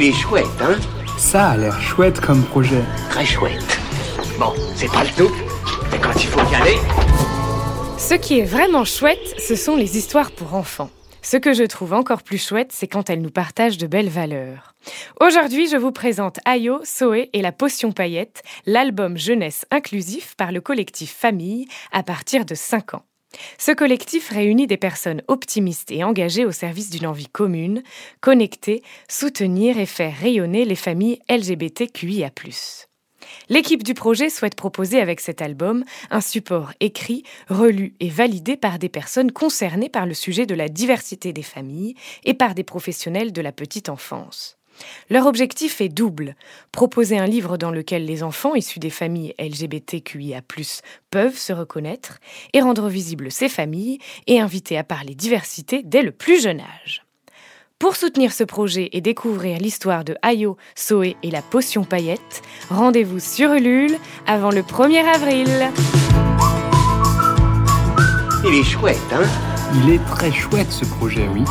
Il est chouette, hein Ça a l'air chouette comme projet. Très chouette. Bon, c'est pas le tout, mais quand il faut y aller... Ce qui est vraiment chouette, ce sont les histoires pour enfants. Ce que je trouve encore plus chouette, c'est quand elles nous partagent de belles valeurs. Aujourd'hui, je vous présente Ayo, Soé et la potion paillette, l'album jeunesse inclusif par le collectif Famille à partir de 5 ans. Ce collectif réunit des personnes optimistes et engagées au service d'une envie commune, connecter, soutenir et faire rayonner les familles LGBTQIA. L'équipe du projet souhaite proposer avec cet album un support écrit, relu et validé par des personnes concernées par le sujet de la diversité des familles et par des professionnels de la petite enfance. Leur objectif est double. Proposer un livre dans lequel les enfants issus des familles LGBTQIA peuvent se reconnaître et rendre visibles ces familles et inviter à parler diversité dès le plus jeune âge. Pour soutenir ce projet et découvrir l'histoire de Ayo, Soé et la potion paillette, rendez-vous sur Ulule avant le 1er avril. Il est chouette, hein? Il est très chouette ce projet, oui.